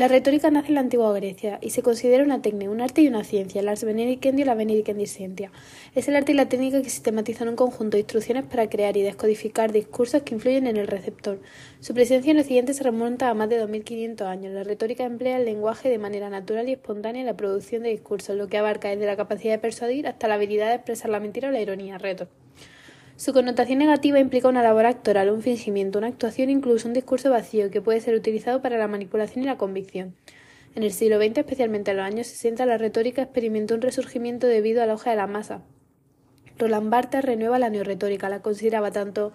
La retórica nace en la antigua Grecia y se considera una técnica, un arte y una ciencia, el ars benedicendi y la benedicendiscentia. Es el arte y la técnica que sistematizan un conjunto de instrucciones para crear y descodificar discursos que influyen en el receptor. Su presencia en siguiente se remonta a más de 2500 años. La retórica emplea el lenguaje de manera natural y espontánea en la producción de discursos, lo que abarca desde la capacidad de persuadir hasta la habilidad de expresar la mentira o la ironía, reto. Su connotación negativa implica una labor actoral, un fingimiento, una actuación, incluso un discurso vacío que puede ser utilizado para la manipulación y la convicción. En el siglo XX, especialmente en los años 60, la retórica experimentó un resurgimiento debido al auge de la masa. Roland Barthes renueva la neoretórica, la consideraba tanto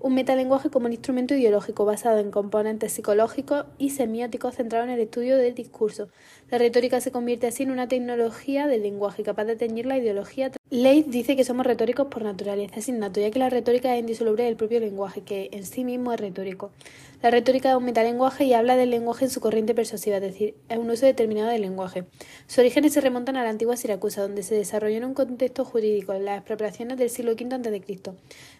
un metalenguaje como un instrumento ideológico basado en componentes psicológicos y semióticos centrados en el estudio del discurso. La retórica se convierte así en una tecnología del lenguaje capaz de teñir la ideología. Leith dice que somos retóricos por naturaleza, es innato, ya que la retórica es indisoluble del propio lenguaje, que en sí mismo es retórico. La retórica es un metalenguaje y habla del lenguaje en su corriente persuasiva, es decir, es un uso determinado del lenguaje. Sus orígenes se remontan a la antigua Siracusa, donde se desarrolló en un contexto jurídico, en las expropiaciones del siglo V a.C.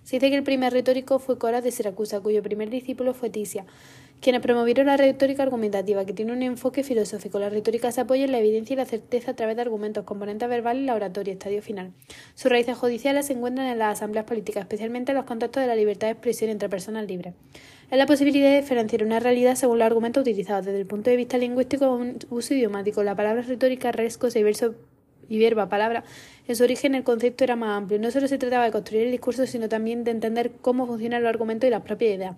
Se dice que el primer retórico fue Coras de Siracusa, cuyo primer discípulo fue Tisia, quienes promovieron la retórica argumentativa, que tiene un enfoque filosófico. La retórica se apoya en la evidencia y la certeza a través de argumentos, componentes verbales y la oratoria, estadio final. Sus raíces judiciales se encuentran en las asambleas políticas, especialmente en los contextos de la libertad de expresión entre personas libres es la posibilidad de diferenciar una realidad según los argumentos utilizados. Desde el punto de vista lingüístico, un uso idiomático. La palabra retórica, rescos y verso y verba, palabra, en su origen el concepto era más amplio. No solo se trataba de construir el discurso, sino también de entender cómo funcionan los argumentos y las propias ideas.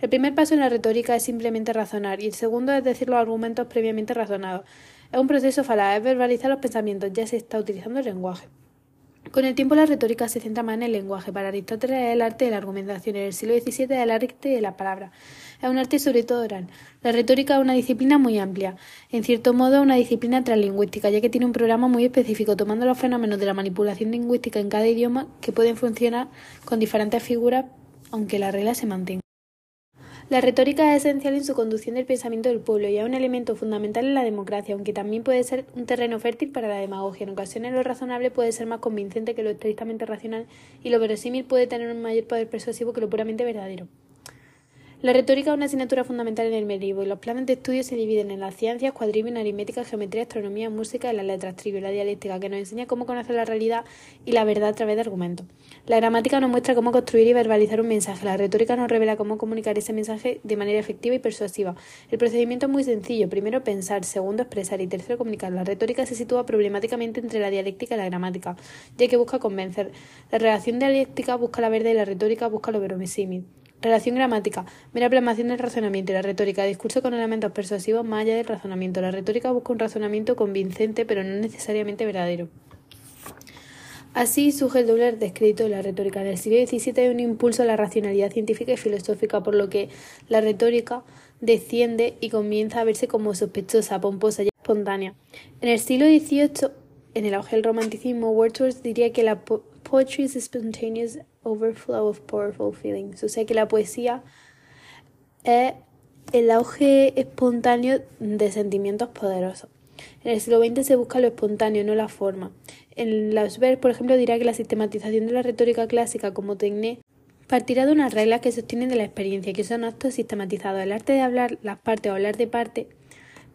El primer paso en la retórica es simplemente razonar, y el segundo es decir los argumentos previamente razonados. Es un proceso falaz, es verbalizar los pensamientos, ya se está utilizando el lenguaje. Con el tiempo la retórica se centra más en el lenguaje. Para Aristóteles es el arte de la argumentación. En el siglo XVII el arte de la palabra. Es un arte sobre todo oral. La retórica es una disciplina muy amplia. En cierto modo, una disciplina translingüística, ya que tiene un programa muy específico, tomando los fenómenos de la manipulación lingüística en cada idioma que pueden funcionar con diferentes figuras, aunque la regla se mantenga. La retórica es esencial en su conducción del pensamiento del pueblo y es un elemento fundamental en la democracia, aunque también puede ser un terreno fértil para la demagogia. En ocasiones lo razonable puede ser más convincente que lo estrictamente racional y lo verosímil puede tener un mayor poder persuasivo que lo puramente verdadero. La retórica es una asignatura fundamental en el medievo y los planes de estudio se dividen en las ciencias, cuadribio, aritmética, geometría, astronomía, música y las letras, trivio, la dialéctica, que nos enseña cómo conocer la realidad y la verdad a través de argumentos. La gramática nos muestra cómo construir y verbalizar un mensaje. La retórica nos revela cómo comunicar ese mensaje de manera efectiva y persuasiva. El procedimiento es muy sencillo. Primero pensar, segundo expresar y tercero comunicar. La retórica se sitúa problemáticamente entre la dialéctica y la gramática, ya que busca convencer. La relación dialéctica busca la verdad y la retórica busca lo verosímil. Relación gramática. Mera plasmación del razonamiento y la retórica. Discurso con elementos persuasivos más allá del razonamiento. La retórica busca un razonamiento convincente, pero no necesariamente verdadero. Así surge el doble descrédito de la retórica. En el siglo XVII hay un impulso a la racionalidad científica y filosófica, por lo que la retórica desciende y comienza a verse como sospechosa, pomposa y espontánea. En el siglo XVIII, en el auge del romanticismo, Wordsworth diría que la poetry is spontaneous overflow of powerful feelings. O sea que la poesía es el auge espontáneo de sentimientos poderosos. En el siglo XX se busca lo espontáneo, no la forma. En Lausberg, por ejemplo, dirá que la sistematización de la retórica clásica como tecné partirá de unas reglas que sostienen de la experiencia, que son actos sistematizados. El arte de hablar las partes o hablar de parte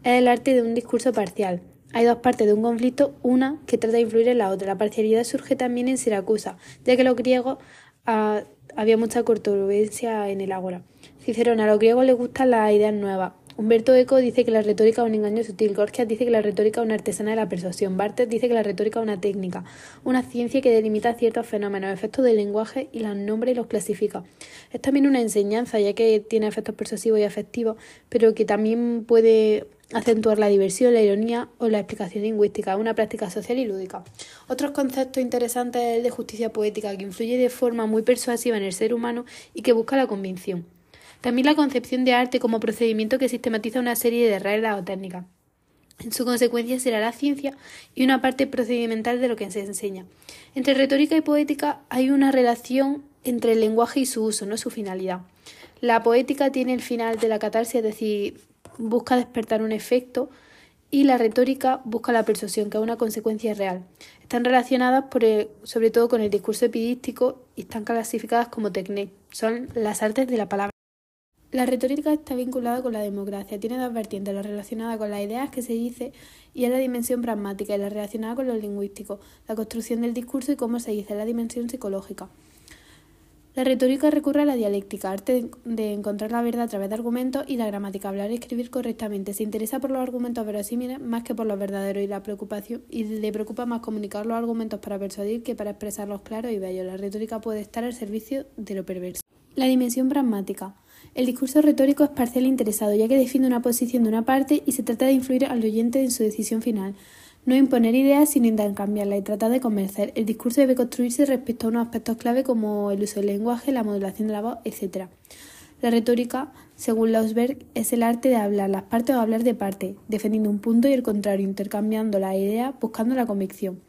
es el arte de un discurso parcial, hay dos partes de un conflicto, una que trata de influir en la otra. La parcialidad surge también en Siracusa, ya que los griegos ah, había mucha controversia en el ágora. Cicerón, a los griegos les gustan las ideas nuevas. Humberto Eco dice que la retórica es un engaño sutil. Gorgias dice que la retórica es una artesana de la persuasión. Barthes dice que la retórica es una técnica, una ciencia que delimita ciertos fenómenos, efectos del lenguaje y los nombra y los clasifica. Es también una enseñanza, ya que tiene efectos persuasivos y afectivos, pero que también puede acentuar la diversión, la ironía o la explicación lingüística, una práctica social y lúdica. Otros conceptos interesantes es el de justicia poética, que influye de forma muy persuasiva en el ser humano y que busca la convicción. También la concepción de arte como procedimiento que sistematiza una serie de reglas o técnicas. En su consecuencia será la ciencia y una parte procedimental de lo que se enseña. Entre retórica y poética hay una relación entre el lenguaje y su uso, no su finalidad. La poética tiene el final de la catarsis, es decir, busca despertar un efecto y la retórica busca la persuasión, que es una consecuencia real. Están relacionadas por sobre todo con el discurso epidístico y están clasificadas como técnicas. Son las artes de la palabra. La retórica está vinculada con la democracia, tiene dos vertientes, la relacionada con las ideas que se dice y es la dimensión pragmática y la relacionada con lo lingüístico, la construcción del discurso y cómo se dice, la dimensión psicológica. La retórica recurre a la dialéctica, arte de encontrar la verdad a través de argumentos y la gramática, hablar y escribir correctamente. Se interesa por los argumentos verosímiles más que por los verdaderos y la preocupación y le preocupa más comunicar los argumentos para persuadir que para expresarlos claros y bellos. La retórica puede estar al servicio de lo perverso. La dimensión pragmática. El discurso retórico es parcial e interesado, ya que defiende una posición de una parte y se trata de influir al oyente en su decisión final. No imponer ideas sino intercambiarlas y tratar de convencer. El discurso debe construirse respecto a unos aspectos clave como el uso del lenguaje, la modulación de la voz, etc. La retórica, según Lausberg, es el arte de hablar las partes o hablar de parte, defendiendo un punto y el contrario, intercambiando las ideas, buscando la convicción.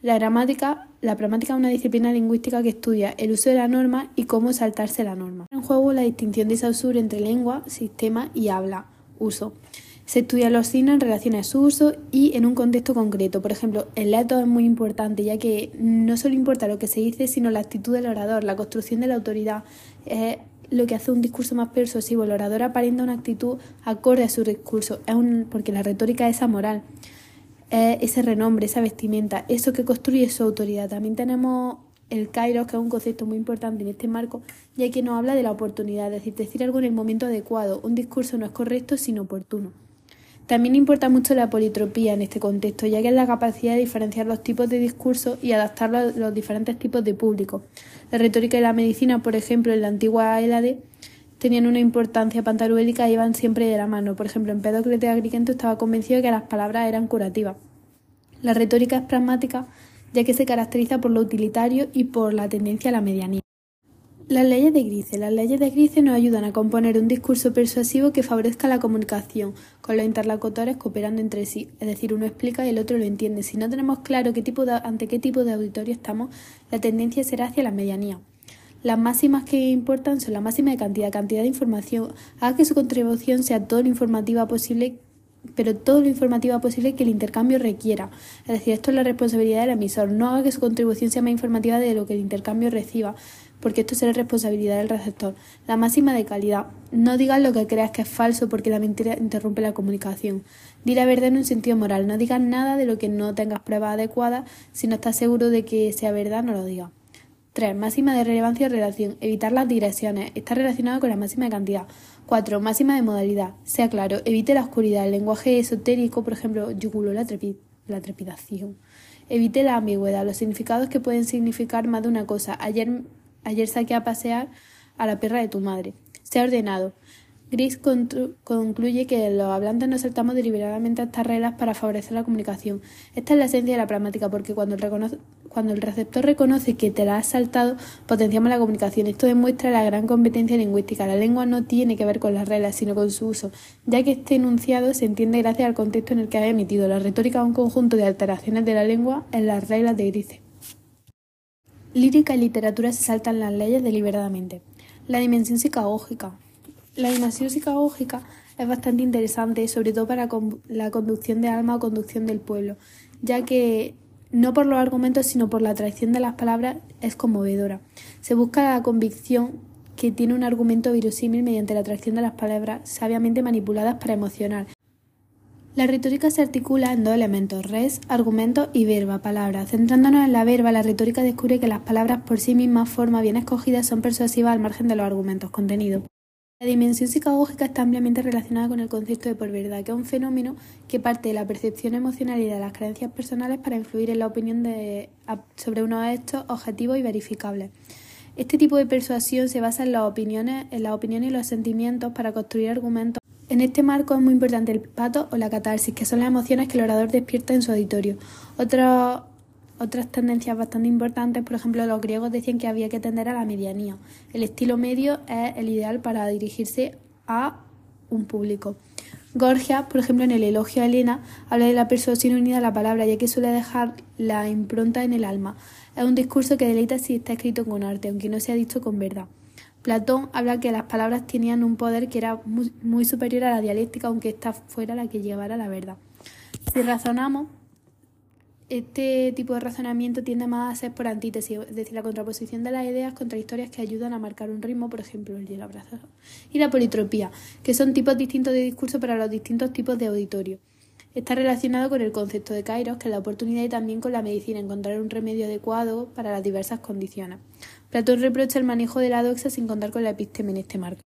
La gramática, la pragmática es una disciplina lingüística que estudia el uso de la norma y cómo saltarse la norma. En juego la distinción de Saussure entre lengua, sistema y habla, uso. Se estudian los signos en relación a su uso y en un contexto concreto. Por ejemplo, el leto es muy importante, ya que no solo importa lo que se dice, sino la actitud del orador, la construcción de la autoridad. Es lo que hace un discurso más persuasivo. El orador aparenta una actitud acorde a su discurso, es un, porque la retórica es amoral ese renombre, esa vestimenta, eso que construye su autoridad. También tenemos el kairos, que es un concepto muy importante en este marco, ya que nos habla de la oportunidad, es decir, decir algo en el momento adecuado. Un discurso no es correcto, sino oportuno. También importa mucho la politropía en este contexto, ya que es la capacidad de diferenciar los tipos de discurso y adaptarlo a los diferentes tipos de público. La retórica y la medicina, por ejemplo, en la antigua Hélade, tenían una importancia pantaruélica y iban siempre de la mano. Por ejemplo, Empédocles de Agrigento estaba convencido de que las palabras eran curativas. La retórica es pragmática, ya que se caracteriza por lo utilitario y por la tendencia a la medianía. Las leyes de Grice. Las leyes de Grice nos ayudan a componer un discurso persuasivo que favorezca la comunicación, con los interlocutores cooperando entre sí, es decir, uno explica y el otro lo entiende. Si no tenemos claro ante qué tipo de auditorio estamos, la tendencia será hacia la medianía. Las máximas que importan son la máxima de cantidad, cantidad de información. Haga que su contribución sea todo lo informativa posible, pero todo lo informativa posible que el intercambio requiera. Es decir, esto es la responsabilidad del emisor. No haga que su contribución sea más informativa de lo que el intercambio reciba, porque esto será responsabilidad del receptor. La máxima de calidad. No digas lo que creas que es falso porque la mentira interrumpe la comunicación. Di la verdad en un sentido moral. No digas nada de lo que no tengas pruebas adecuadas. Si no estás seguro de que sea verdad, no lo digas. 3. Máxima de relevancia y relación. Evitar las digresiones. Está relacionado con la máxima de cantidad. 4. Máxima de modalidad. Sea claro. Evite la oscuridad. El lenguaje esotérico, por ejemplo, yugulo la, trepidación. Evite la ambigüedad. Los significados que pueden significar más de una cosa. Ayer, ayer saqué a pasear a la perra de tu madre. Sea ordenado. Gris concluye que los hablantes nos saltamos deliberadamente estas reglas para favorecer la comunicación. Esta es la esencia de la pragmática, porque cuando el, cuando el receptor reconoce que te la has saltado, potenciamos la comunicación. Esto demuestra la gran competencia lingüística. La lengua no tiene que ver con las reglas, sino con su uso, ya que este enunciado se entiende gracias al contexto en el que ha emitido. La retórica es un conjunto de alteraciones de la lengua en las reglas de Grice. Lírica y literatura se saltan las leyes deliberadamente. La dimensión psicagógica. La dimensión psicagógica es bastante interesante, sobre todo para la conducción de alma o conducción del pueblo, ya que no por los argumentos, sino por la atracción de las palabras es conmovedora. Se busca la convicción que tiene un argumento verosímil mediante la atracción de las palabras sabiamente manipuladas para emocionar. La retórica se articula en dos elementos, res, argumento y verba, palabra. Centrándonos en la verba, la retórica descubre que las palabras por sí mismas, forma bien escogidas, son persuasivas al margen de los argumentos contenidos. La dimensión psicagógica está ampliamente relacionada con el concepto de por verdad, que es un fenómeno que parte de la percepción emocional y de las creencias personales para influir en la opinión de, sobre unos hechos objetivos y verificables. Este tipo de persuasión se basa en las opiniones, en las opiniones y los sentimientos para construir argumentos. En este marco es muy importante el pato o la catarsis, que son las emociones que el orador despierta en su auditorio. Otro otras tendencias bastante importantes, por ejemplo, los griegos decían que había que tender a la medianía. El estilo medio es el ideal para dirigirse a un público. Gorgias, por ejemplo, en el elogio a Elena, habla de la persuasión unida a la palabra, ya que suele dejar la impronta en el alma. Es un discurso que deleita si está escrito con arte, aunque no sea dicho con verdad. Platón habla que las palabras tenían un poder que era muy, muy superior a la dialéctica, aunque ésta fuera la que llevara la verdad. Si razonamos, este tipo de razonamiento tiende más a ser por antítesis, es decir, la contraposición de las ideas contradictorias que ayudan a marcar un ritmo, por ejemplo, el hielo abrazado. Y la politropía, que son tipos distintos de discurso para los distintos tipos de auditorio. Está relacionado con el concepto de Kairos, que es la oportunidad y también con la medicina, encontrar un remedio adecuado para las diversas condiciones. Platón reprocha el manejo de la doxa sin contar con la episteme en este marco.